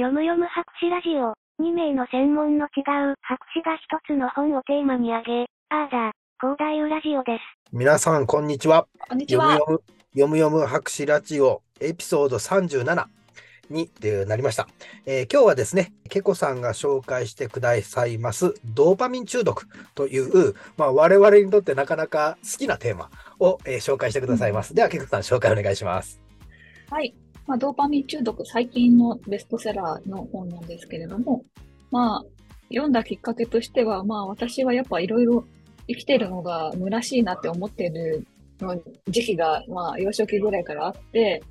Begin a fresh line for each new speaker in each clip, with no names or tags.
読む読む博士ラジオ。2名の専門の違う博士が一つの本をテーマに挙げ、あーだ、広大ラジオです。
皆さん、こんにちは。
こんにちは。
読む読む、読む読む博士ラジオ、エピソード37になりました。えー今日はですね、ケコさんが紹介してくださいます、ドーパミン中毒という、まあ、我々にとってなかなか好きなテーマを、えー紹介してくださいます。では、ケコさん、紹介お願いします。
はい。まあ、ドーパミン中毒、最近のベストセラーの本なんですけれども、まあ、読んだきっかけとしては、まあ、私はやっぱいろいろ生きてるのが虚しいなって思ってる時期が、まあ、幼少期ぐらいからあって、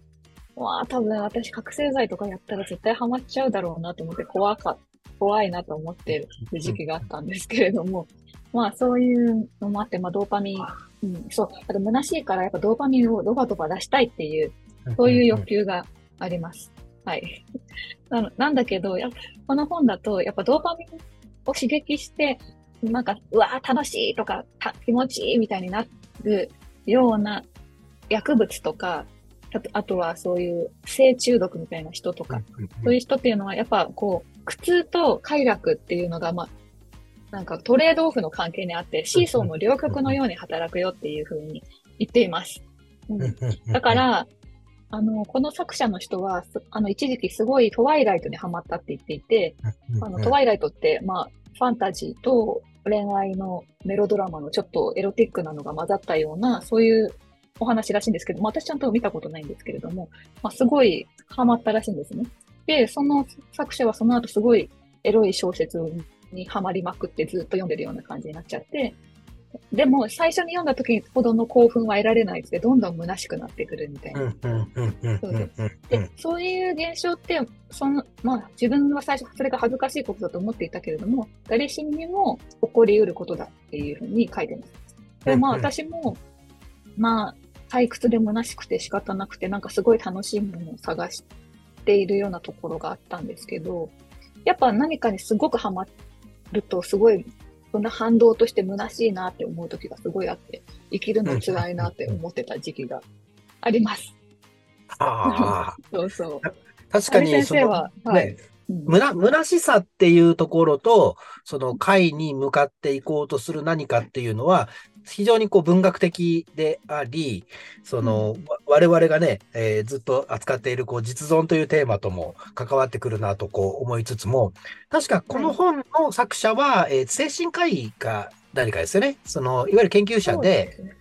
まあ、多分私、覚醒剤とかやったら絶対ハマっちゃうだろうなと思って、怖か、怖いなと思ってる時期があったんですけれども、まあ、そういうのもあって、まあ、ドーパミン、うん、そう、あと虚しいからやっぱドーパミンをドバドバ出したいっていう、そういう欲求があります。はい。なのなんだけど、やこの本だと、やっぱドーパミンを刺激して、なんか、うわー楽しいとか、た気持ちいいみたいになるような薬物とか、あとあとはそういう性中毒みたいな人とか、そういう人っていうのは、やっぱこう、苦痛と快楽っていうのが、まあ、なんかトレードオフの関係にあって、シーソーの両極のように働くよっていうふうに言っています。うんだか、ら、あの、この作者の人は、すあの、一時期すごいトワイライトにハマったって言っていて、あの、トワイライトって、まあ、ファンタジーと恋愛のメロドラマのちょっとエロティックなのが混ざったような、そういうお話らしいんですけど、まあ、私ちゃんと見たことないんですけれども、まあ、すごいハマったらしいんですね。で、その作者はその後すごいエロい小説にハマりまくってずっと読んでるような感じになっちゃって、でも最初に読んだ時ほどの興奮は得られないってどんどん虚しくなってくるみたいな。で、そういう現象って、その、まあ自分は最初それが恥ずかしいことだと思っていたけれども、誰しにも起こり得ることだっていうふうに書いてます。で、まあ私も、まあ退屈で虚しくて仕方なくて、なんかすごい楽しいものを探しているようなところがあったんですけど、やっぱ何かにすごくハマると、すごい、そんな反動として虚しいなって思う時がすごいあって、生きるの辛いなって思ってた時期があります。
ああ、
そうそう。
確かに、
先生は、はい。
ね、
うん
むな、虚しさっていうところと、その解に向かっていこうとする何かっていうのは、非常にこう文学的であり、その、わ我々がね、えーずっと扱っているこう実存というテーマとも関わってくるなとこう思いつつも、確かこの本の作者は、えー精神科医か何かですよね。その、いわゆる研究者で、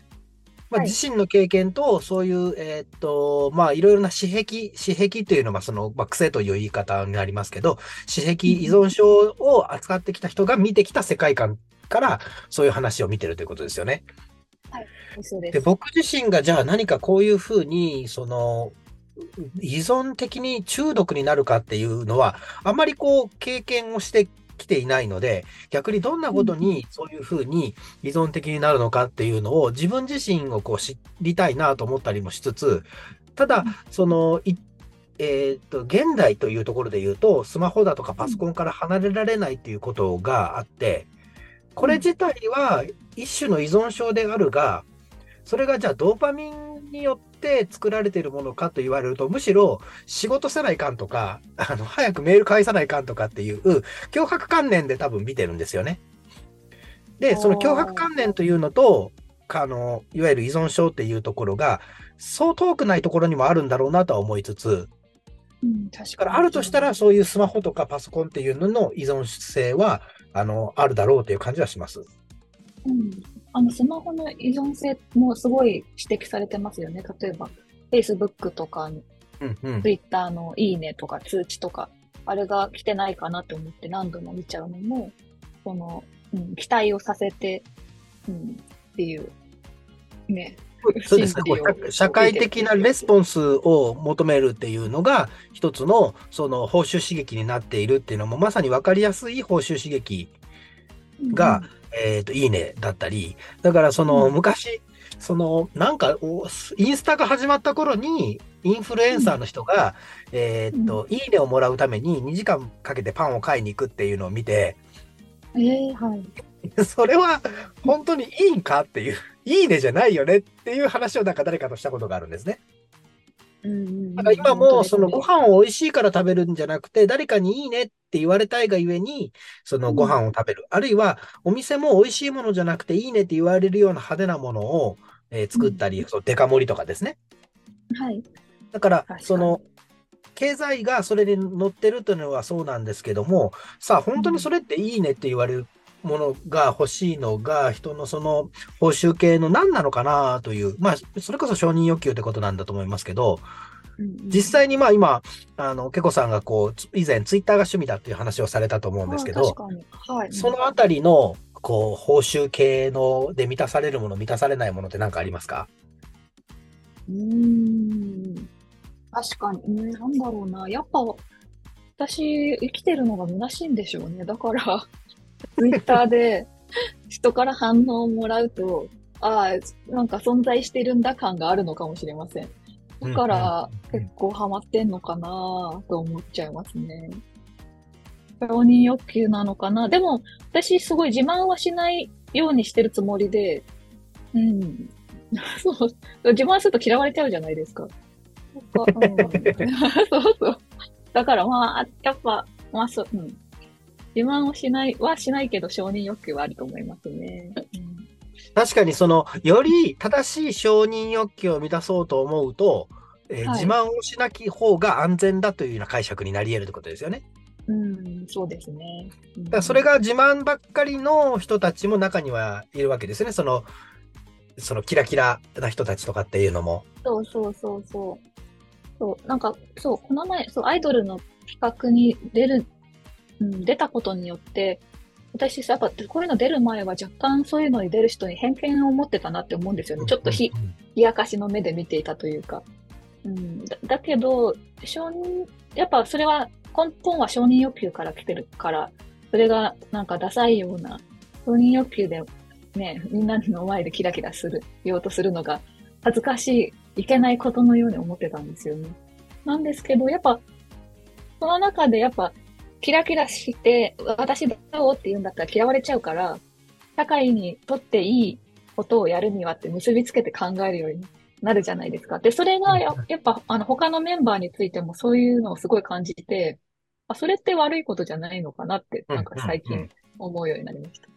まあ、
はい
自身の経験と、そういう、えーっと、まあ、いろいろな私癖、私癖というのは、その、まあ、癖という言い方になりますけど、私癖依存症を扱ってきた人が見てきた世界観から、そういう話を見てるということですよね。で、
そうです。
僕自身が、じゃあ何かこういうふうに、その、依存的に中毒になるかっていうのは、あまりこう、経験をしてきていないので、逆にどんなことにそういうふうに依存的になるのかっていうのを自分自身をこう知りたいなと思ったりもしつつ、ただ、その、いえーっと、現代というところで言うと、スマホだとかパソコンから離れられないっていうことがあって、これ自体は一種の依存症であるが、それがじゃあドーパミンによって作られているものかと言われると、むしろ仕事せないかんとか、あの、早くメール返さないかんとかっていう脅迫観念で多分見てるんですよね。で、その脅迫観念というのと、あの、いわゆる依存症っていうところが、そう遠くないところにもあるんだろうなとは思いつつ、
うん、確かに。
あるとしたら、そういうスマホとかパソコンっていうのの依存性は、あの、あるだろうという感じはします。
うん。あの、スマホの依存性もすごい指摘されてますよね。例えば、Facebook とか、
うんうん。
Twitter のいいねとか通知とか、あれが来てないかなと思って何度も見ちゃうのも、その、うん、期待をさせて、うん、っていう、ね。
そうですね
心理を
こう。社会的なレスポンスを求めるっていうのが、一つの、その、報酬刺激になっているっていうのも、まさに分かりやすい報酬刺激が、えっと、いいねだったり、だからその、
うん
昔、その、なんか、おインスタが始まった頃に、インフルエンサーの人が、えっと、いいねをもらうために2時間かけてパンを買いに行くっていうのを見て、
うんえー、はい。
それは本当にいいんかっていう、いいねじゃないよねっていう話をなんか誰かとしたことがあるんですね。だから今も、そのご
本
飯を美味しいから食べるんじゃなくて、誰かにいいねって言われたいがゆえに、そのご飯を食べる。あるいは、お店も美味しいものじゃなくていいねって言われるような派手なものを、えー作ったり、そのデカ盛りとかですね。
はい。
だからその、経済がそれに乗ってるというのはそうなんですけども、さあ、本当にそれっていいねって言われるものが欲しいのが、人のその報酬系の何なのかなという、まあ、それこそ承認欲求ってことなんだと思いますけど、実際にまあ今、あの、けこさんがこう、つ以前ツイッターが趣味だっていう話をされたと思うんですけど。そのあたりの、こう、報酬系ので満たされるもの、満たされないものって何かありますか？
うーん。確かに。うん、なんだろうな。やっぱ、私、生きてるのが虚しいんでしょうね。だから、ツイッターで人から反応をもらうと、ああ、なんか存在してるんだ感があるのかもしれません。だから、
うん
結構ハマってんのかなと思っちゃいますね。承認欲求なのかなでも、私すごい自慢はしないようにしてるつもりで、うん。そう、自慢すると嫌われちゃうじゃないですか。そうそう。だからまあ、やっぱ、まあそう、うん。自慢をしない、はしないけど承認欲求はあると思いますね。う ん
確かにその、より正しい承認欲求を満たそうと思うと、えー
はい
自慢をしなき方が安全だというような解釈になり得るってことですよね。
うん、そうですね。うん
だそれが自慢ばっかりの人たちも中にはいるわけですよね。その、そのキラキラな人たちとかっていうのも。
そうそうそうそう。そう、なんか、そう、この前、そう、アイドルの企画に出る、うん、出たことによって、私さ、やっぱ、こういうの出る前は若干そういうのに出る人に偏見を持ってたなって思うんですよね。ちょっとひ、冷やかしの目で見ていたというか。うん、だだけど、承認、やっぱそれは、根本は承認欲求から来てるから、それがなんかダサいような、承認欲求でね、みんなの前でキラキラする、ようとするのが恥ずかしい、いけないことのように思ってたんですよね。なんですけど、やっぱ、その中でやっぱ、キラキラして、私どうって言うんだったら嫌われちゃうから、社会にとっていいことをやるにはって結びつけて考えるようになるじゃないですか。で、それがやっぱ、あの、他のメンバーについてもそういうのをすごい感じて、あ、それって悪いことじゃないのかなって、なんか最近思うようになりました。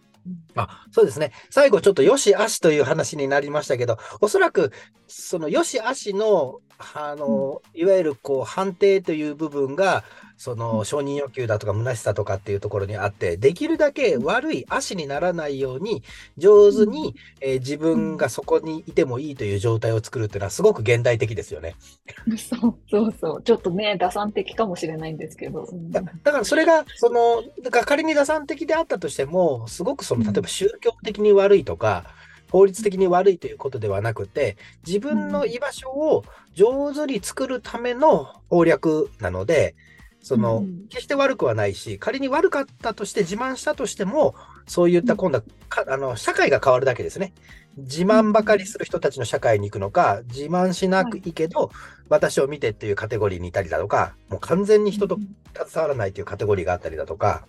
あ、そうですね。最後ちょっとよしあしという話になりましたけど、おそらくそのよしあしの、あの、いわゆるこう判定という部分が、その承認欲求だとか虚しさとかっていうところにあって、できるだけ悪い足にならないように、上手に、えー自分がそこにいてもいいという状態を作るっていうのはすごく現代的ですよね。
そうそうそう。ちょっとね、打算的かもしれないんですけど。うん
だだからそれが、その、だから仮に打算的であったとしても、すごくその、
うん
例えば宗教的に悪いとか、法律的に悪いということではなくて、自分の居場所を上手に作るための攻略なので、その
うん、
決して悪くはないし、仮に悪かったとして自慢したとしても、そういった今度はか、あの、社会が変わるだけですね。自慢ばかりする人たちの社会に行くのか、自慢しなくいいけど、私を見てっていうカテゴリーにいたりだとか、もう完全に人と携わらないというカテゴリーがあったりだとか、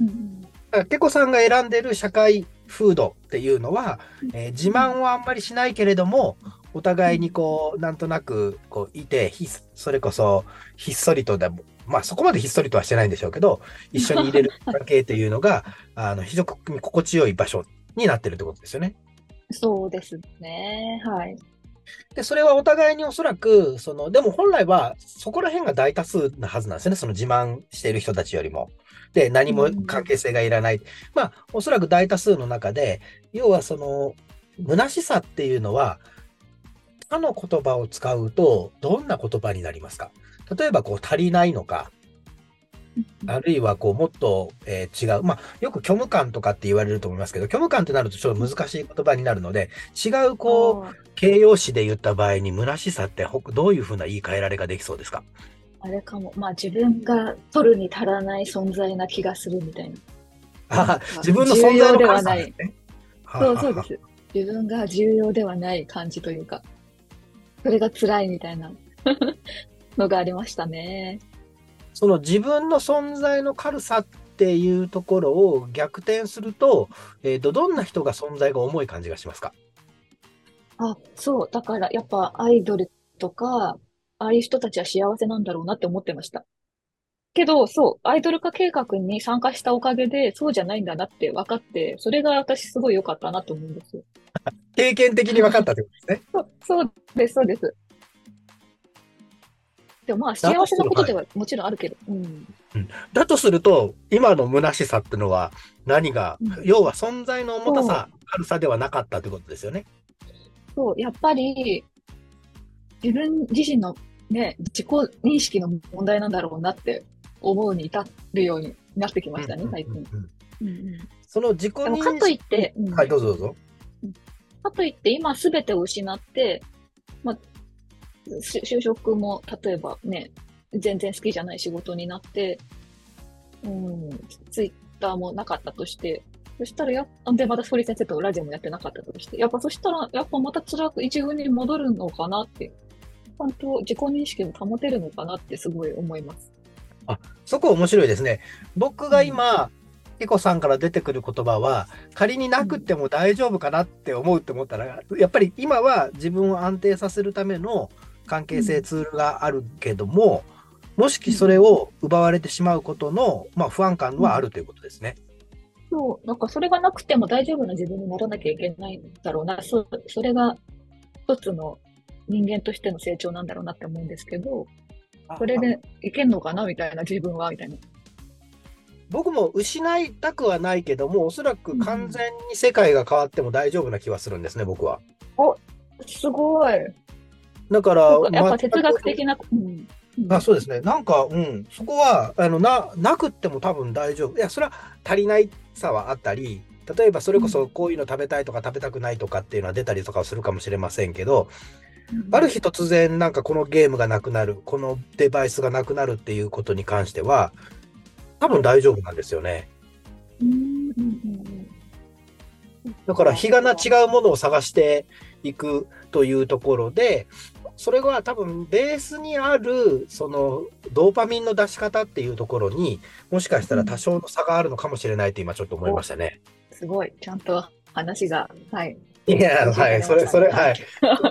うん
からケコさんが選んでる社会風土っていうのは、えー自慢はあんまりしないけれども、お互いにこう、なんとなく、こう、いて、ひそれこそ、ひっそりとでも、まあそこまでひっそりとはしてないんでしょうけど、一緒に入れる関係っていうのが、あの、非常に心地よい場所になってるってことですよね。
そうですね。はい。
で、それはお互いにおそらく、その、でも本来はそこら辺が大多数なはずなんですよね。その自慢している人たちよりも。で、何も関係性がいらない。まあ、おそらく大多数の中で、要はその、虚しさっていうのは、他の言葉を使うと、どんな言葉になりますか？例えば、こう、足りないのか、あるいは、こう、もっと、えー違う。まあ、よく虚無感とかって言われると思いますけど、虚無感ってなるとちょっと難しい言葉になるので、違う、こう、
う。
形容詞で言った場合に、虚しさってほどういうふうな言い換えられができそうですか？
あれかも。まあ自分が取るに足らない存在な気がするみたいな。
あ 自分の存在の軽さ
重要ではない。そうそうです。自分が重要ではない感じというか、それが辛いみたいな のがありましたね。
その自分の存在の軽さっていうところを逆転すると、えーと、どんな人が存在が重い感じがしますか？
あ、そう。だからやっぱアイドルとか、ああいう人たちは幸せなんだろうなって思ってました。けど、そう、アイドル化計画に参加したおかげで、そうじゃないんだなって分かって、それが私すごい良かったなと思うんですよ。
経験的に分かったってことですね。
そう、そうです、そうです。でもまあ、幸せなことではもちろんあるけど、うん。
だとすると、今の虚しさってのは何が、
うん
要は存在の重たさ、軽さではなかったってことですよね。
そう、やっぱり、自分自身のね、自己認識の問題なんだろうなって思うに至るようになってきましたね、最近。
うんその自己認
でもかといって、うん
はい、どうぞどうぞ。
かといって今すべてを失って、まあ、し就職も例えばね、全然好きじゃない仕事になって、うん、ツイッターもなかったとして、そしたらやっ、で、また堀先生とラジオもやってなかったとして、やっぱそしたら、やっぱまた辛く一軍に戻るのかなって、ちゃんと自己認識も保てるのかなってすごい思います。
そこ面白いですね。僕が今、ピコさんから出てくる言葉は、仮になくっても大丈夫かなって思うって思ったら、やっぱり今は自分を安定させるための関係性ツールがあるけども、もしそれを奪われてしまうことの、まあ、不安感はあるということですね。
そう、なんかそれがなくても大丈夫な自分にならなきゃいけないんだろうな。そそれが一つの人間としての成長なんだろうなって思うんですけど、これでいけんのかなみたいな自分は、みたいな。
僕も失いたくはないけども、おそらく完全に世界が変わっても大丈夫な気はするんですね、僕は。
すごい。
だから
やっぱ哲学的な、うん。
あそうですね。なんか、うん、そこは、あの、な、なくっても多分大丈夫。いや、それは足りないさはあったり、例えばそれこそこういうの食べたいとか食べたくないとかっていうのは出たりとかはするかもしれませんけど、ある日突然なんかこのゲームがなくなる、このデバイスがなくなるっていうことに関しては、多分大丈夫なんですよね。だから日がな違うものを探していくというところで、それは多分ベースにあるそのドーパミンの出し方っていうところにもしかしたら多少の差があるのかもしれないと今ちょっと思いましたね。
すごい。ちゃんと話が、はい。
いや、はい、それ、それ、はい。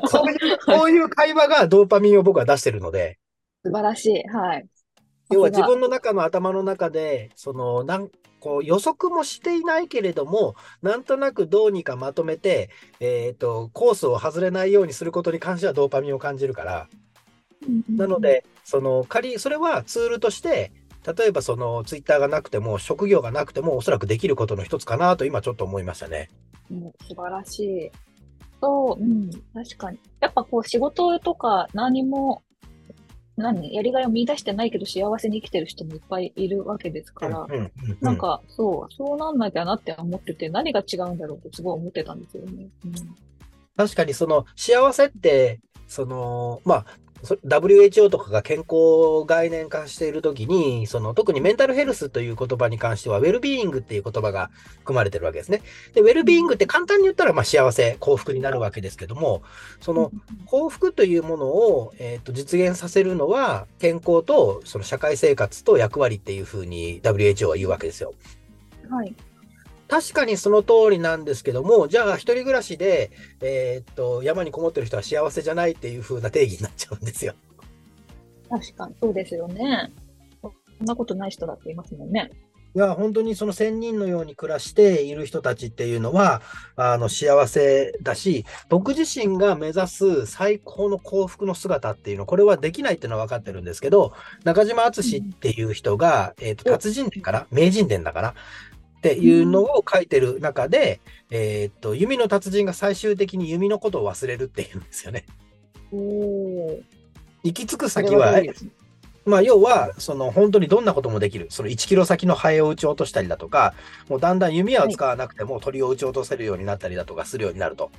そういう、こういう会話がドーパミンを僕は出してるので、
素晴らしい。はい。
要は自分の中の頭の中で、その、なん、こう予測もしていないけれども、なんとなくどうにかまとめて、えっと、コースを外れないようにすることに関してはドーパミンを感じるから、なの、で、その仮、それはツールとして、例えばそのツイッターがなくても、職業がなくても、おそらくできることの一つかなと今ちょっと思いましたね。
うん素晴らしい。そう、うん、確かに。やっぱこう仕事とか何も、何？やりがいを見出してないけど幸せに生きてる人もいっぱいいるわけですから、
うんうんうん
なんか、そう、そうなんなきゃなって思ってて、何が違うんだろうってすごい思ってたんですよね。
確かにその幸せって、その、まあ、そ WHO とかが健康概念化しているときに、その特にメンタルヘルスという言葉に関しては、ウェルビーイングっていう言葉が含まれてるわけですね。で、ウェルビーイングって簡単に言ったら、まあ幸せ、幸福になるわけですけども、その幸福というものを、えーと実現させるのは、健康とその社会生活と役割っていうふうに WHO は言うわけですよ。
うんはい。
確かにその通りなんですけども、じゃあ一人暮らしで、えーっと、山にこもってる人は幸せじゃないっていう風な定義になっちゃうんですよ。
確かに、そうですよね。そんなことない人だっていますもんね。
いや、本当にその仙人のように暮らしている人たちっていうのは、あの、幸せだし、僕自身が目指す最高の幸福の姿っていうの、これはできないっていうのは分かってるんですけど、中島敦っていう人が、えーっと、達人伝かな名人伝だからっていうのを書いてる中で、えーっと、弓の達人が最終的に弓のことを忘れるっていうんですよね。行き着く先は、
は
まあ、要は、その、本当にどんなこともできる。その1キロ先のハエを撃ち落としたりだとか、もうだんだん弓は使わなくても鳥を撃ち落とせるようになったりだとかするようになると。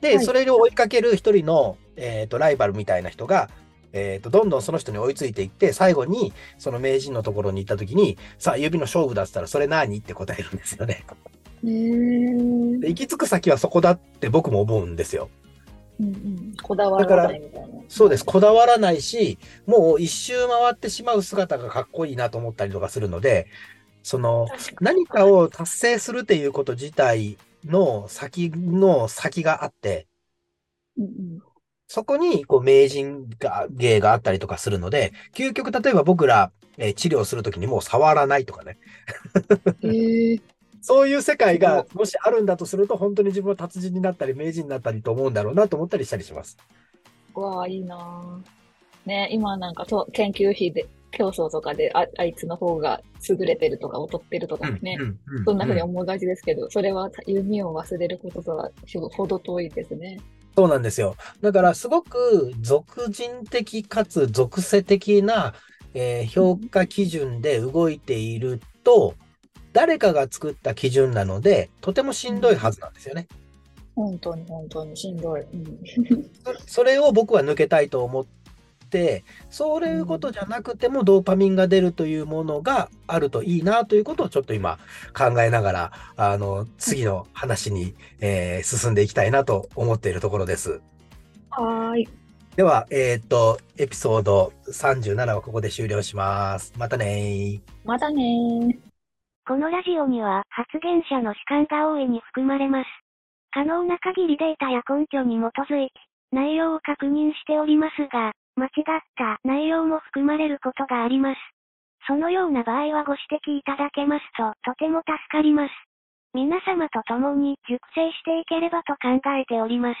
で、
はい
それを追いかける一人の、えっ、と、ライバルみたいな人が、えっ、と、どんどんその人に追いついていって、最後に、その名人のところに行った時に、さあ、指の勝負だったら、それ何？って答えるんですよね。
へー
で行き着く先はそこだって僕も思うんですよ。
うんうん。こだわらないみたいな。
そうです。こだわらないし、もう一周回ってしまう姿がかっこいいなと思ったりとかするので、その、何かを達成するっていうこと自体の先の先があって、
うんうん
そこに、こう、名人が、芸があったりとかするので、究極、例えば僕ら、えー治療するときにもう触らないとかね。
へえ。
そういう世界が、もしあるんだとすると、本当に自分は達人になったり、名人になったりと思うんだろうなと思ったりしたりします。
わあ、いいなぁ。ね、今なんかと研究費で、競争とかで、あ、あいつの方が優れてるとか劣ってるとかね、そんな風に
うん
思いがちですけど、それは弓を忘れることとはほど遠いですね。
そうなんですよ。だから、すごく俗人的かつ俗世的な、えー評価基準で動いていると、誰かが作った基準なので、とてもしんどいはずなんですよね。
本当に本当にしんどい。うん。
そそれを僕は抜けたいと思って、そういうことじゃなくてもドーパミンが出るというものがあるといいなということをちょっと今考えながら、あの、次の話に、えー進んでいきたいなと思っているところです。
はーい。
では、えっと、エピソード37はここで終了します。またねー。
またねー。
このラジオには発言者の主観が大いに含まれます。可能な限りデータや根拠に基づいて内容を確認しておりますが、間違った内容も含まれることがあります。そのような場合はご指摘いただけますととても助かります。皆様と共に熟成していければと考えております。